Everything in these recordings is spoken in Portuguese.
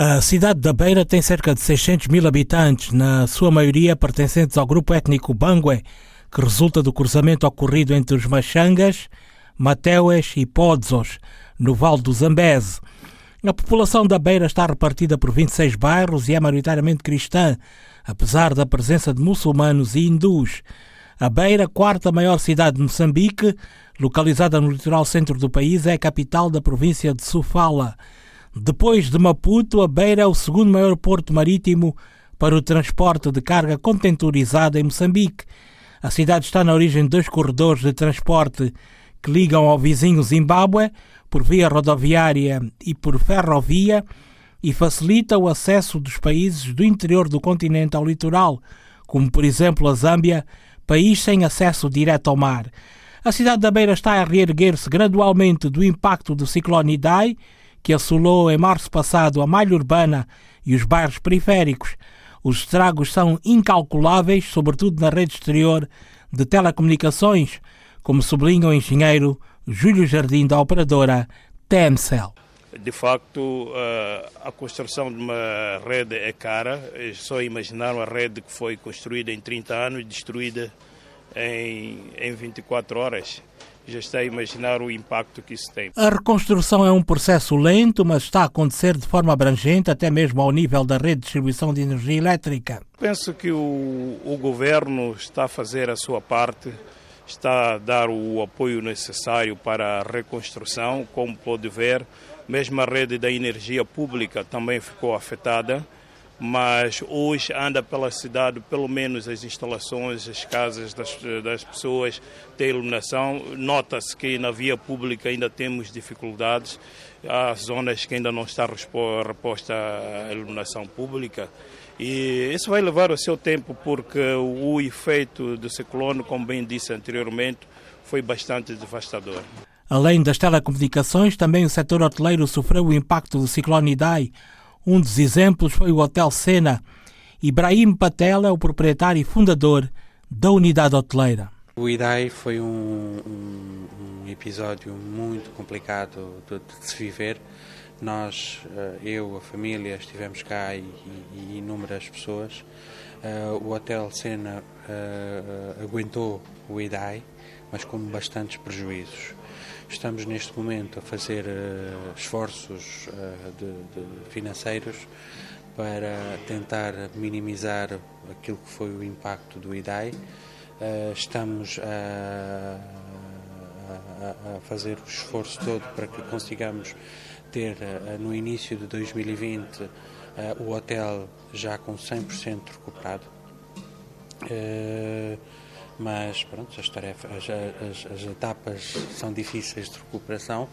A cidade da Beira tem cerca de 600 mil habitantes, na sua maioria pertencentes ao grupo étnico Bangue, que resulta do cruzamento ocorrido entre os Machangas, Mateues e Podzos, no Vale do Zambeze. A população da Beira está repartida por 26 bairros e é maioritariamente cristã, apesar da presença de muçulmanos e hindus. A Beira, quarta maior cidade de Moçambique, localizada no litoral centro do país, é a capital da província de Sofala. Depois de Maputo, a Beira é o segundo maior porto marítimo para o transporte de carga contentorizada em Moçambique. A cidade está na origem de dois corredores de transporte que ligam ao vizinho Zimbábue por via rodoviária e por ferrovia e facilita o acesso dos países do interior do continente ao litoral, como por exemplo a Zâmbia, país sem acesso direto ao mar. A cidade da Beira está a reerguer-se gradualmente do impacto do ciclone Idai, que assolou em março passado a malha urbana e os bairros periféricos. Os estragos são incalculáveis, sobretudo na rede exterior de telecomunicações, como sublinha o engenheiro Júlio Jardim da operadora TMCell. De facto, a construção de uma rede é cara. É só imaginar uma rede que foi construída em 30 anos e destruída em, em 24 horas. Já está a imaginar o impacto que isso tem. A reconstrução é um processo lento, mas está a acontecer de forma abrangente, até mesmo ao nível da rede de distribuição de energia elétrica. Penso que o, o governo está a fazer a sua parte está a dar o apoio necessário para a reconstrução. Como pode ver, mesmo a rede da energia pública também ficou afetada, mas hoje anda pela cidade, pelo menos as instalações, as casas das, das pessoas têm iluminação. Nota-se que na via pública ainda temos dificuldades, há zonas que ainda não está reposta a iluminação pública. E isso vai levar o seu tempo porque o efeito do ciclone, como bem disse anteriormente, foi bastante devastador. Além das telecomunicações, também o setor hoteleiro sofreu o impacto do ciclone Idai. Um dos exemplos foi o Hotel Sena. Ibrahim Patel é o proprietário e fundador da unidade hoteleira. O Idai foi um, um, um episódio muito complicado de, de se viver nós, eh, eu, a família, estivemos cá e, e, inúmeras pessoas. Eh, o Hotel Sena eh, aguentou o IDAI, mas com bastantes prejuízos. Estamos neste momento a fazer esforços de, de financeiros para tentar minimizar aquilo que foi o impacto do IDAI. Estamos a, a, a fazer o esforço todo para que consigamos ter eh, no início de 2020 eh, o hotel já com 100% recuperado. Mas pronto, as, tarefas, as, as, as, etapas são difíceis de recuperação,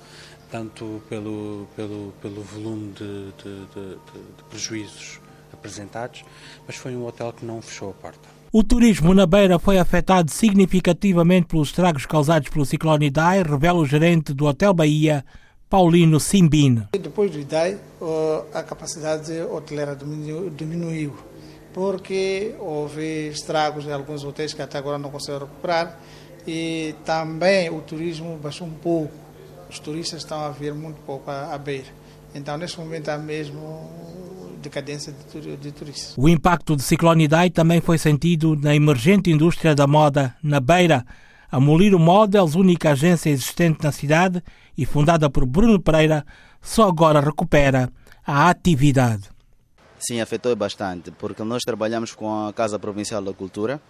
tanto pelo, pelo, pelo volume de, de, de, de prejuízos apresentados, mas foi um hotel que não fechou a porta. O turismo na Beira foi afetado significativamente pelos estragos causados pelo ciclone Idai, revela o gerente do Hotel Bahia, Paulino Simbin. Depois do IDAI, a capacidade hoteleira diminuiu, porque houve estragos em alguns hotéis que até agora não conseguem recuperar e também o turismo baixou um pouco. Os turistas estão a vir muito pouco à beira. Então, neste momento, há mesmo decadência de, turistas. O impacto do ciclone Idai também foi sentido na emergente indústria da moda na Beira. A Moliro Models, única agência existente na cidade e fundada por Bruno Pereira, só agora recupera a atividade. Sim, afetou bastante, porque nós trabalhamos com a Casa Provincial da Cultura,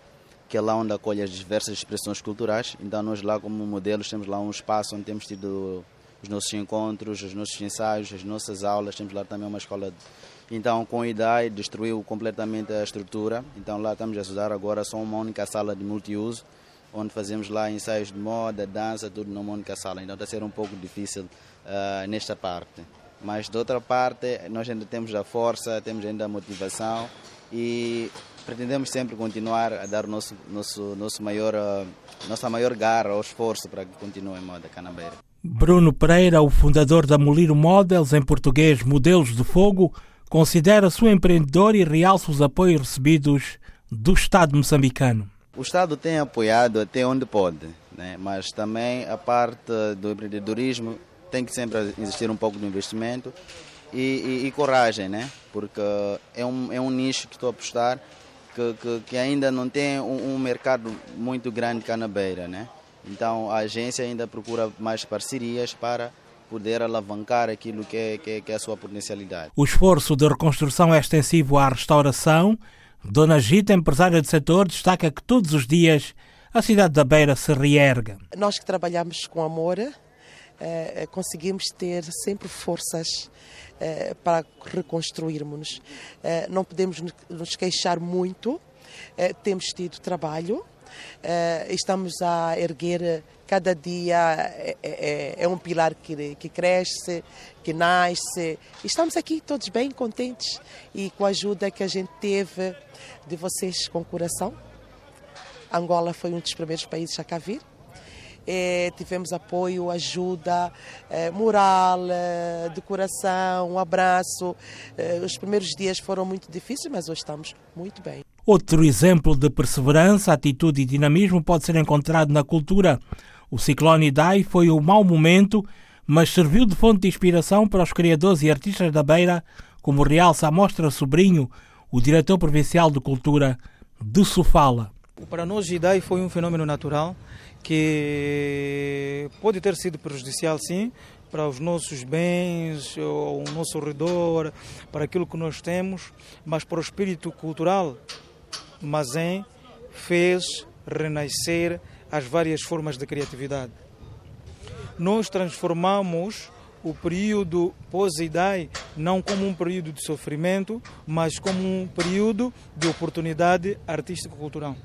que é lá onde acolhe as diversas expressões culturais. Então, nós lá, como modelos, temos lá um espaço onde temos tido os nossos encontros, os nossos ensaios, as nossas aulas. Temos lá também uma escola. De... Então, com a IDAI, destruiu completamente a estrutura. Então, lá estamos a estudar agora só uma única sala de multiuso onde fazemos lá ensaios de moda, dança, tudo numa única sala. Então está a ser um pouco difícil uh, nesta parte. Mas de outra parte, nós ainda temos a força, temos ainda a motivação e pretendemos sempre continuar a dar nosso, nosso, nosso maior, uh, nossa maior garra ou esforço para que continue a moda canabeira. Bruno Pereira, o fundador da Moliro Models, em português Modelos de Fogo, considera-se um empreendedor e realça os apoios recebidos do Estado moçambicano. O Estado tem apoiado até onde pode, né? mas também a parte do empreendedorismo tem que sempre existir um pouco de investimento e, e, e, coragem, né? Porque é um, é um nicho que estou a apostar que, que, que ainda não tem um, um, mercado muito grande cá na beira, né? Então a agência ainda procura mais parcerias para poder alavancar aquilo que é, que é, que é a sua potencialidade. O esforço de reconstrução é extensivo à restauração. Dona Gita, empresária do setor, destaca que todos os dias a cidade da Beira se reerga. Nós que trabalhamos com amor, conseguimos ter sempre forças eh, para reconstruirmos. Eh, não podemos nos queixar muito, temos tido trabalho, estamos a erguer cada dia é, é, é, um pilar que, que cresce, que nasce. Estamos aqui todos bem contentes e com a ajuda que a gente teve de vocês com coração. Angola foi um dos primeiros países a cá vir. É, tivemos apoio, ajuda, é, moral, é, decoração, um abraço. Os primeiros dias foram muito difíceis, mas hoje estamos muito bem. Outro exemplo de perseverança, atitude e dinamismo pode ser encontrado na cultura. O ciclone Idai foi o mau momento, mas serviu de fonte de inspiração para os criadores e artistas da Beira, como realça a Mostra Sobrinho, o diretor provincial de cultura de Sofala. Para nós, Idai foi um fenômeno natural que pode ter sido prejudicial, sim, para os nossos bens, o nosso redor, para aquilo que nós temos, mas para o espírito cultural, Mazem fez renascer as várias formas de criatividade. Nós transformamos o período pós-idai não como um período de sofrimento, mas como um período de oportunidade artístico-cultural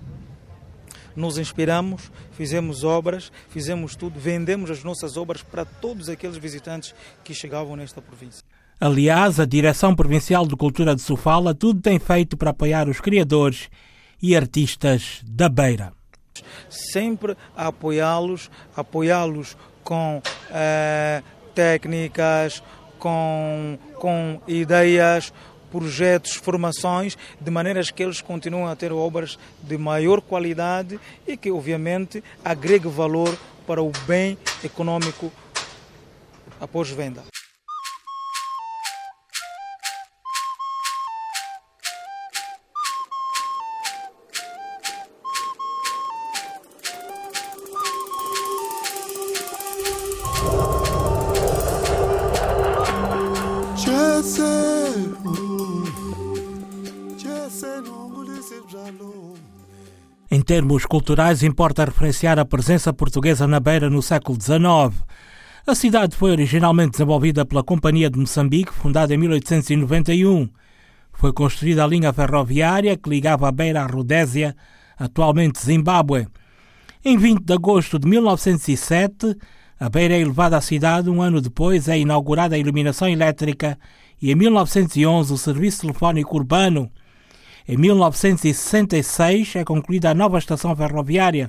nos inspiramos, fizemos obras, fizemos tudo, vendemos as nossas obras para todos aqueles visitantes que chegavam nesta província. Aliás, a Direção Provincial de Cultura de Sofala tudo tem feito para apoiar os criadores e artistas da Beira. Sempre a apoiá-los, apoiá-los com eh, técnicas, com, com ideias, projetos, formações, de maneiras que eles continuem a ter obras de maior qualidade e que, obviamente, agregue valor para o bem econômico após venda. Termos culturais, importa referenciar a presença portuguesa na Beira no século XIX. A cidade foi originalmente desenvolvida pela Companhia de Moçambique, fundada em 1891. Foi construída a linha ferroviária que ligava a Beira à Rodésia, atualmente Zimbábue. Em 20 de agosto de 1907, a Beira é elevada à cidade. Um ano depois é inaugurada a iluminação elétrica e, em 1911, o serviço telefónico urbano. Em 1966 é concluída a nova estação ferroviária.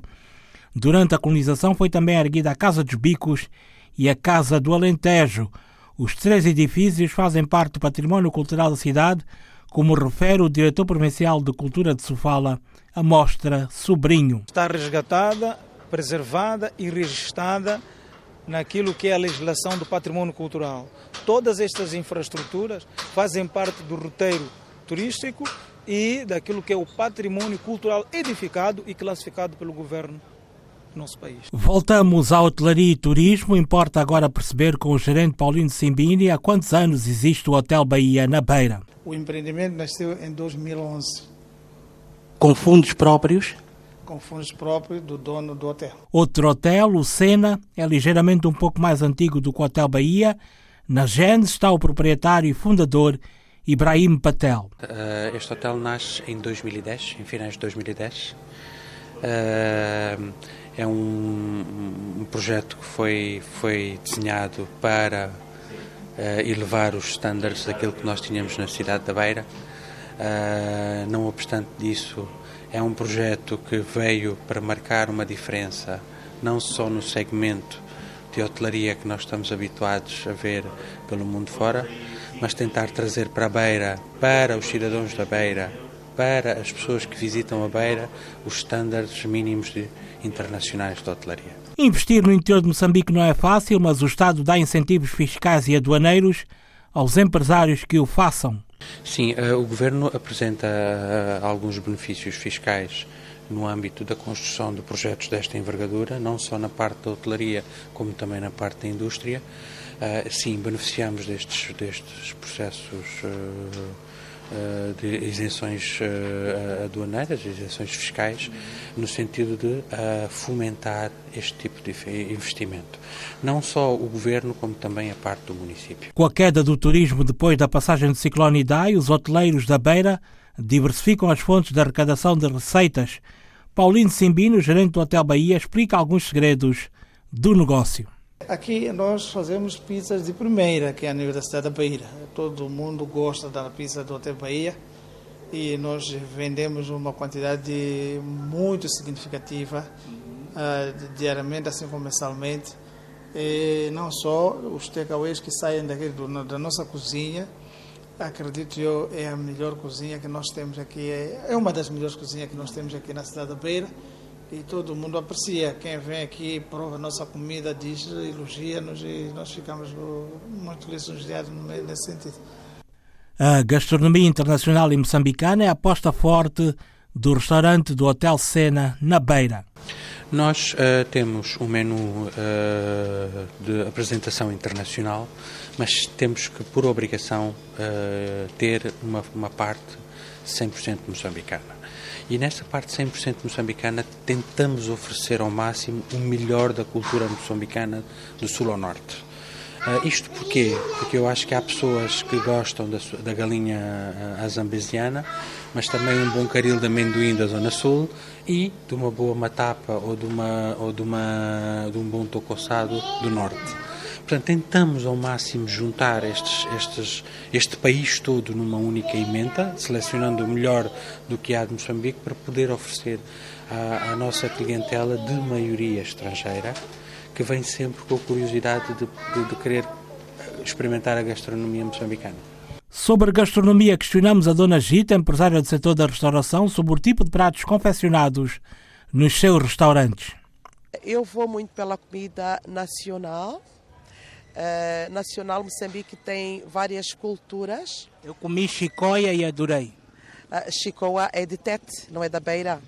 Durante a colonização foi também erguida a Casa dos Bicos e a Casa do Alentejo. Os três edifícios fazem parte do património cultural da cidade, como refere o diretor provincial de Cultura de Sofala, a mostra Sobrinho. Está resgatada, preservada e registada naquilo que é a legislação do património cultural. Todas estas infraestruturas fazem parte do roteiro turístico e daquilo que é o patrimônio cultural edificado e classificado pelo governo do nosso país. Voltamos à hotelaria e turismo. Importa agora perceber com o gerente Paulino Simbini há quantos anos existe o Hotel Bahia na Beira. O empreendimento nasceu em 2011. Com fundos próprios? Com fundos próprios do dono do hotel. Outro hotel, o Sena, é ligeiramente um pouco mais antigo do que o Hotel Bahia. Na Gênesis está o proprietário e fundador Ibrahim Patel. Uh, este hotel nasce em 2010, em finais de 2010. Uh, é um, um, projeto que foi, foi desenhado para uh, elevar os estándares daquilo que nós tínhamos na cidade da Beira. não obstante disso, é um projeto que veio para marcar uma diferença, não só no segmento de hotelaria que nós estamos habituados a ver pelo mundo fora, mas tentar trazer para a Beira, para os cidadãos da Beira, para as pessoas que visitam a Beira, os estándares mínimos de, internacionais de hotelaria. Investir no interior de Moçambique não é fácil, mas o Estado dá incentivos fiscais e aduaneiros aos empresários que o façam. Sim, o Governo apresenta alguns benefícios fiscais no âmbito da construção de projetos desta envergadura, não só na parte da hotelaria, como também na parte da indústria. Sim, beneficiamos destes, destes processos eh, de isenções aduaneiras, isenções fiscais, no sentido de fomentar este tipo de investimento. Não só o governo, como também a parte do município. Com a queda do turismo depois da passagem do ciclone Idai, os hoteleiros da Beira diversificam as fontes de arrecadação de receitas. Paulino Simbino, gerente do Hotel Bahia, explica alguns segredos do negócio. Aqui nós fazemos pizzas de primeira aqui a nível da cidade da Bahia. Todo mundo gosta da pizza do Hotel Bahia e nós vendemos uma quantidade muito significativa uh, diariamente, assim como mensalmente. E não só os takeaways que saem daqui do, da nossa cozinha, acredito eu, é a melhor cozinha que nós temos aqui, é, é uma das melhores cozinhas que nós temos aqui na cidade da Beira e todo mundo aprecia. Quem vem aqui prova nossa comida, diz, elogia-nos e nós ficamos muito lisonjeados nesse sentido. A gastronomia internacional e moçambicana é a aposta forte do restaurante do Hotel Sena, na Beira. Nós uh, temos um menu uh, de apresentação internacional, mas temos que, por obrigação, uh, ter uma, uma parte 100% moçambicana. E nesta parte 100% moçambicana tentamos oferecer ao máximo o melhor da cultura moçambicana do sul ao norte. Uh, isto porquê? Porque eu acho que há pessoas que gostam da, da galinha uh, azambesiana, mas também um bom caril de amendoim da Zona Sul e de uma boa matapa ou de, uma, ou de, uma, de um bom tocoçado do Norte. Portanto, tentamos ao máximo juntar estes, estes, este país todo numa única emenda, selecionando o melhor do que há de Moçambique para poder oferecer à, à nossa clientela de maioria estrangeira, que vem sempre com a curiosidade de, de, de querer experimentar a gastronomia moçambicana. Sobre gastronomia, questionamos a Dona Gita, empresária do setor da restauração, sobre o tipo de pratos confeccionados nos seus restaurantes. Eu vou muito pela comida nacional, Uh, Nacional Moçambique tem várias culturas. Eu comi chicoia e adorei. Uh, chicoa é de Tete, não é da Beira.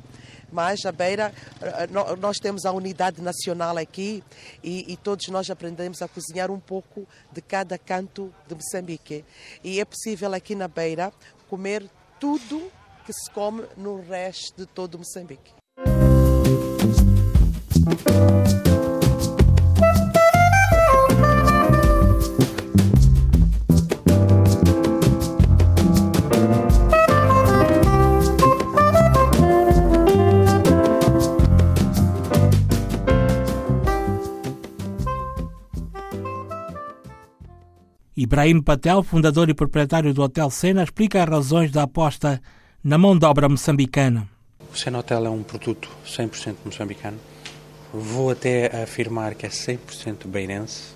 Mas a Beira, uh, nós temos a unidade nacional aqui e, e, todos nós aprendemos a cozinhar um pouco de cada canto de Moçambique. E é possível aqui na Beira comer tudo que se come no resto de todo Moçambique. Ibrahim Patel, fundador e proprietário do Hotel Sena, explica as razões da aposta na mão de obra moçambicana. O Sena Hotel é um produto 100% moçambicano. Vou até afirmar que é 100% beirense.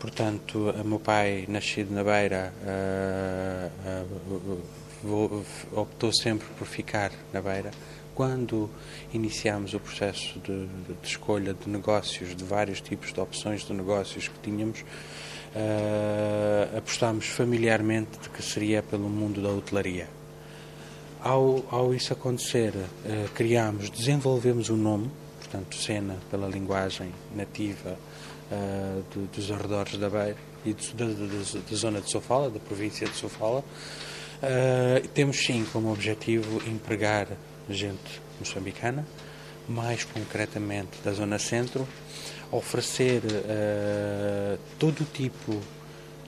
Portanto, o meu pai, nascido na Beira, uh, uh, optou sempre por ficar na Beira. Quando iniciámos o processo de, de escolha de negócios, de vários tipos de opções de negócios que tínhamos, uh, apostámos familiarmente de que seria pelo mundo da hotelaria. Ao, ao isso acontecer, uh, criámos, desenvolvemos o um nome, portanto, Sena, pela linguagem nativa uh, do, dos arredores da Beira e da, da, zona de Sofala, da província de Sofala. Temos sim como objetivo empregar gente moçambicana, mais concretamente da zona centro, oferecer uh, todo tipo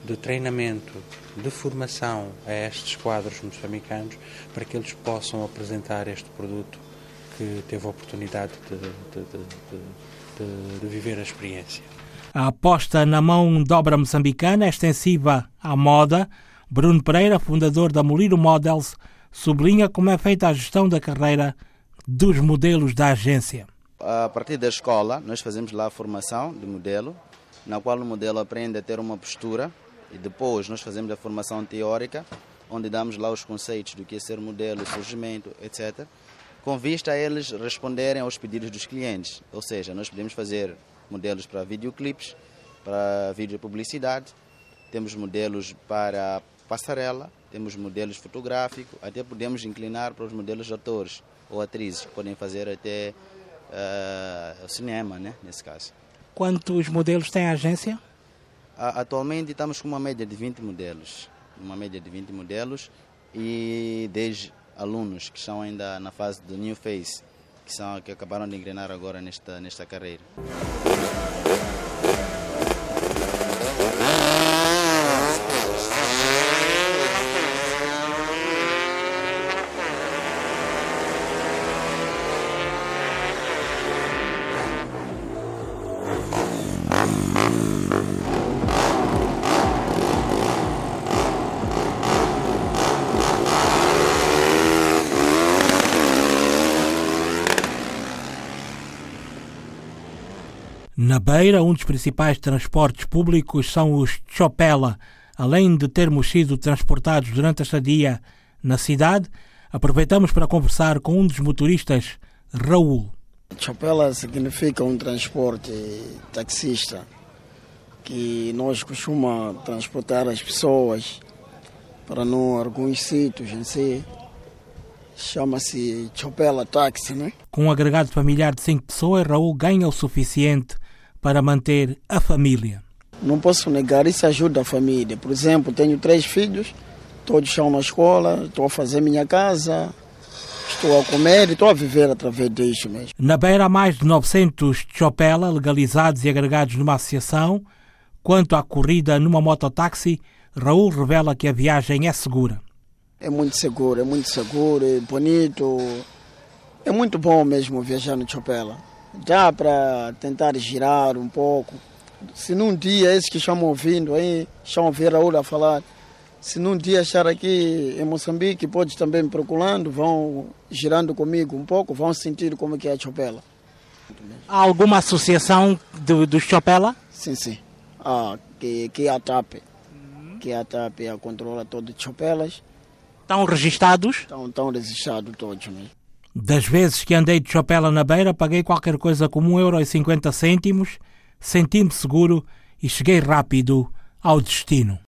de treinamento, de formação a estes quadros moçambicanos para que eles possam apresentar este produto que teve a oportunidade de, de, de, de viver a experiência. A aposta na mão de obra moçambicana é extensiva à moda. Bruno Pereira, fundador da Moliro Models, sublinha como é feita a gestão da carreira dos modelos da agência a partir da escola, nós fazemos lá a formação de modelo, na qual o modelo aprende a ter uma postura e depois nós fazemos a formação teórica, onde damos lá os conceitos do que é ser modelo, surgimento, etc., com vista a eles responderem aos pedidos dos clientes. Ou seja, nós podemos fazer modelos para videoclipes, para vídeo publicidade, temos modelos para passarela, temos modelos fotográficos, até podemos inclinar para os modelos de atores ou atrizes, que podem fazer até uh, cinema, né, nesse caso. Quantos modelos tem a agência? Atualmente estamos com uma média de 20 modelos, uma média de 20 modelos e 10 alunos que estão ainda na fase do New Face, que, são, que acabaram de engrenar agora nesta, nesta carreira. Na Beira, um dos principais transportes públicos são os Chopela. Além de termos sido transportados durante a estadia na cidade, aproveitamos para conversar com um dos motoristas, Raul. Chopela significa um transporte taxista, que nós costumamos transportar as pessoas para não alguns sítios em si. Chama-se Chopela Táxi, né? Com um agregado familiar de cinco pessoas, Raul ganha o suficiente para manter a família. Não posso negar, isso ajuda a família. Por exemplo, tenho três filhos, todos estão na escola, estou a fazer minha casa, estou a comer e estou a viver através disso mesmo. Na Beira, há mais de 900 chopela legalizados e agregados numa associação. Quanto à corrida numa mototáxi, Raul revela que a viagem é segura. É muito seguro, é muito seguro, é bonito. É muito bom mesmo viajar no chopela dá para tentar girar um pouco. Se num dia esses que estão ouvindo aí, estão a ouvir Raul a falar, se num dia achar aqui em Moçambique, pode também me procurando, vão girando comigo um pouco, vão sentir como que é a Chopela. Há alguma associação do, do Chopela? Sim, sim. Ah, que, que é a TAP. Uhum. Que é a TAP, a controla todos os Chopelas. Estão registados? Estão, estão registrados todos mesmo. Das vezes que andei de chapela na beira, paguei qualquer coisa como 1,50€, senti-me seguro e cheguei rápido ao destino.